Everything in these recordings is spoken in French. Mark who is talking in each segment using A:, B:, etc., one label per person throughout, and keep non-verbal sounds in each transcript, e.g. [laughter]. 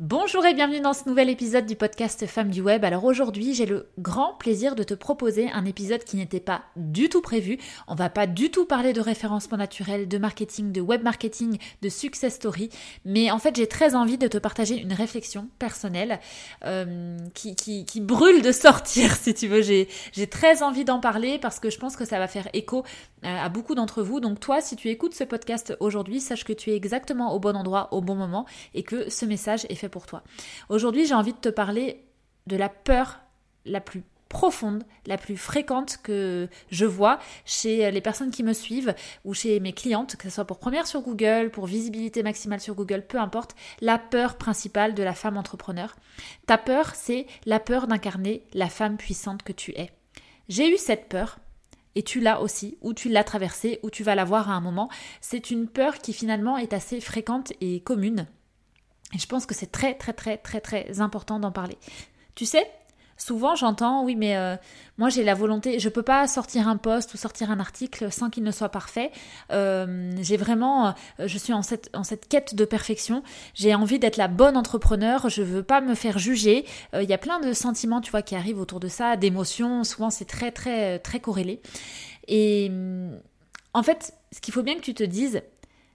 A: Bonjour et bienvenue dans ce nouvel épisode du podcast Femmes du Web. Alors aujourd'hui, j'ai le grand plaisir de te proposer un épisode qui n'était pas du tout prévu. On va pas du tout parler de référencement naturel, de marketing, de web marketing, de success story, mais en fait, j'ai très envie de te partager une réflexion personnelle euh, qui, brûle de sortir, [laughs] si tu veux. J'ai très envie d'en parler parce que je pense que ça va faire écho euh, à beaucoup d'entre vous. Donc toi, si tu écoutes ce podcast aujourd'hui, sache que tu es exactement au bon endroit, au bon moment et que ce message est fait pour toi. Aujourd'hui, j'ai envie de te parler de la peur la plus profonde, la plus fréquente que je vois chez les personnes qui me suivent ou chez mes clientes, que ce soit pour première sur Google, pour visibilité maximale sur Google, peu importe, la peur principale de la femme entrepreneur. Ta peur, c'est la peur d'incarner la femme puissante que tu es. J'ai eu cette peur et tu l'as aussi, ou tu l'as traversée, ou tu vas l'avoir à un moment. C'est une peur qui finalement est assez fréquente et commune et je pense que c'est très très très très très important d'en parler. Tu sais, souvent j'entends oui mais euh, moi j'ai la volonté, je peux pas sortir un post ou sortir un article sans qu'il ne soit parfait. Euh, j'ai vraiment, euh, je suis en cette quête de perfection. J'ai envie d'être la bonne entrepreneur. Je veux pas me faire juger. Il y a plein de sentiments tu vois qui arrivent autour de ça, d'émotions. Souvent c'est très très très corrélé. Et en fait, ce qu'il faut bien que tu te dises,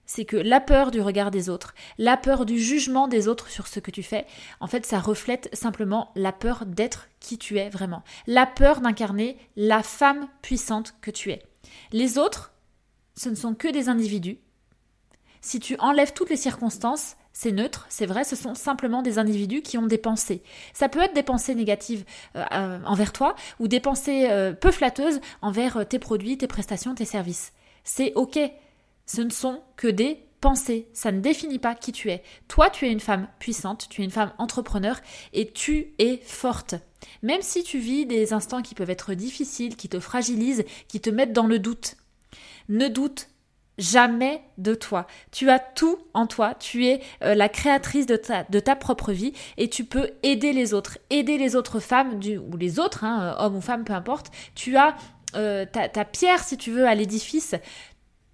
A: c'est que la peur du regard des autres, la peur du jugement des autres sur ce que tu fais, en fait, ça reflète simplement la peur d'être qui tu es vraiment, la peur d'incarner la femme puissante que tu es. Les autres, ce ne sont que des individus. Si tu enlèves toutes les circonstances, c'est neutre, c'est vrai, ce sont simplement des individus qui ont des pensées. Ça peut être des pensées négatives euh, euh, envers toi ou des pensées euh, peu flatteuses envers tes produits, tes prestations, tes services. C'est ok, ce ne sont que des pensées, ça ne définit pas qui tu es. Toi, tu es une femme puissante, tu es une femme entrepreneur et tu es forte. Même si tu vis des instants qui peuvent être difficiles, qui te fragilisent, qui te mettent dans le doute, ne doute jamais de toi. Tu as tout en toi, tu es euh, la créatrice de ta, de ta, propre vie et tu peux aider les autres, aider les autres femmes du, ou les autres, hein, hommes ou femmes, peu importe. Tu as euh, ta, ta, pierre, si tu veux, à l'édifice.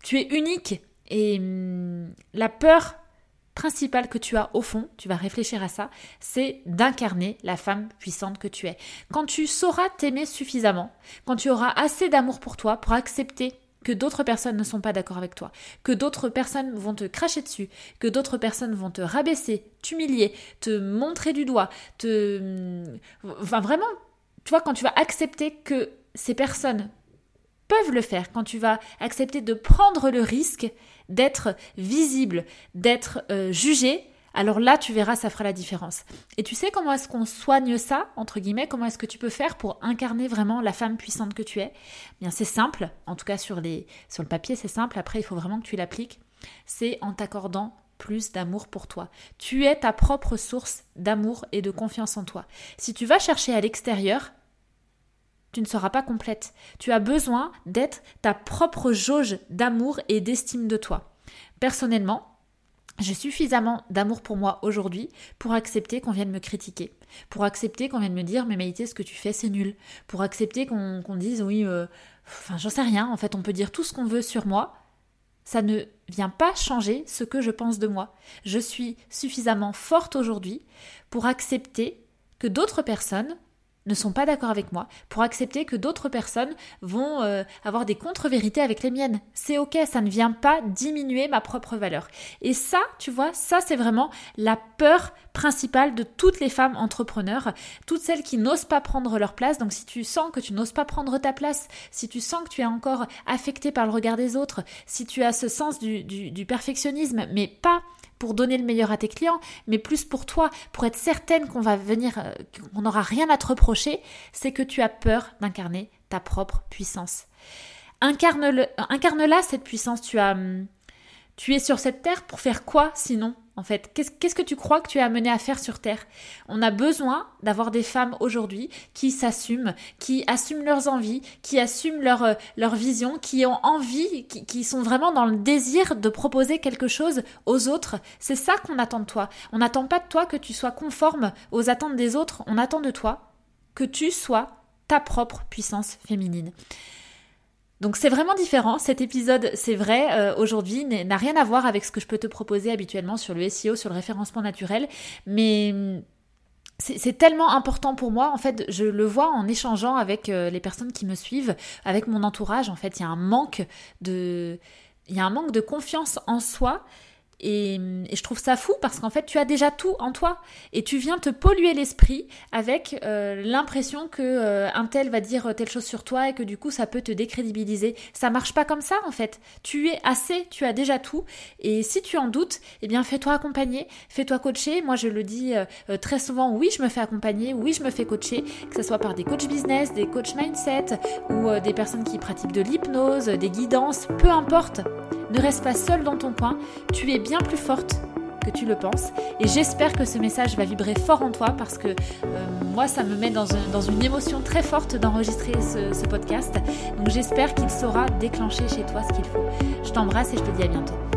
A: Tu es unique et hum, la peur principale que tu as au fond, tu vas réfléchir à ça, c'est d'incarner la femme puissante que tu es. Quand tu sauras t'aimer suffisamment, quand tu auras assez d'amour pour toi pour accepter que d'autres personnes ne sont pas d'accord avec toi, que d'autres personnes vont te cracher dessus, que d'autres personnes vont te rabaisser, t'humilier, te montrer du doigt, te... Hum, enfin vraiment, tu vois, quand tu vas accepter que ces personnes peuvent le faire, quand tu vas accepter de prendre le risque d'être visible, d'être euh, jugé, alors là, tu verras, ça fera la différence. Et tu sais comment est-ce qu'on soigne ça, entre guillemets, comment est-ce que tu peux faire pour incarner vraiment la femme puissante que tu es? Bien, c'est simple, en tout cas sur, les, sur le papier, c'est simple, après, il faut vraiment que tu l'appliques. C'est en t'accordant plus d'amour pour toi. Tu es ta propre source d'amour et de confiance en toi. Si tu vas chercher à l'extérieur, tu ne seras pas complète. Tu as besoin d'être ta propre jauge d'amour et d'estime de toi. Personnellement, j'ai suffisamment d'amour pour moi aujourd'hui pour accepter qu'on vienne me critiquer, pour accepter qu'on vienne me dire mais Maïté, ce que tu fais c'est nul, pour accepter qu'on dise oui, euh, j'en sais rien, en fait on peut dire tout ce qu'on veut sur moi, ça ne vient pas changer ce que je pense de moi. Je suis suffisamment forte aujourd'hui pour accepter que d'autres personnes ne sont pas d'accord avec moi, pour accepter que d'autres personnes vont euh, avoir des contre-vérités avec les miennes. C'est ok, ça ne vient pas diminuer ma propre valeur. Et ça, tu vois, ça c'est vraiment la peur principale de toutes les femmes entrepreneurs, toutes celles qui n'osent pas prendre leur place. Donc si tu sens que tu n'oses pas prendre ta place, si tu sens que tu es encore affecté par le regard des autres, si tu as ce sens du, du perfectionnisme, mais pas pour donner le meilleur à tes clients, mais plus pour toi, pour être certaine qu'on va venir, euh, qu'on n'aura rien à te reprocher, c'est que tu as peur d'incarner ta propre puissance. Incarne-le, incarne-la cette puissance. Tu as, hum, tu es sur cette terre pour faire quoi sinon? En fait Qu'est-ce que tu crois que tu es amené à faire sur Terre? On a besoin d'avoir des femmes aujourd'hui qui s'assument, qui assument leurs envies, qui assument leur, euh, vision, qui ont envie, qui sont vraiment dans le désir de proposer quelque chose aux autres. C'est ça qu'on attend de toi. On n'attend pas de toi que tu sois conforme aux attentes des autres, on attend de toi que tu sois ta propre puissance féminine. Donc c'est vraiment différent. Cet épisode, c'est vrai, euh, aujourd'hui, n'a rien à voir avec ce que je peux te proposer habituellement sur le SEO, sur le référencement naturel. Mais hum, c'est tellement important pour moi. En fait, je le vois en échangeant avec euh, les personnes qui me suivent, avec mon entourage. En fait, il y a un manque de, il y a un manque de confiance en soi et, je trouve ça fou parce qu'en fait, tu as déjà tout en toi et tu viens te polluer l'esprit avec euh, l'impression que euh, un tel va dire telle chose sur toi et que du coup, ça peut te décrédibiliser. Ça marche pas comme ça en fait. Tu es assez, tu as déjà tout. Et si tu en doutes, eh bien, fais-toi accompagner, fais-toi coacher. Moi, je le dis euh, très souvent. Oui, je me fais accompagner. Oui, je me fais coacher, que ce soit par des coachs business, des coachs mindset ou des personnes qui pratiquent de l'hypnose, des guidances, peu importe. Ne reste pas seul dans ton coin. Tu es bien plus forte que tu le penses. Et j'espère que ce message va vibrer fort en toi parce que euh, moi, ça me met dans, une émotion très forte d'enregistrer ce podcast. Donc j'espère qu'il saura déclencher chez toi ce qu'il faut. Je t'embrasse et je te dis à bientôt.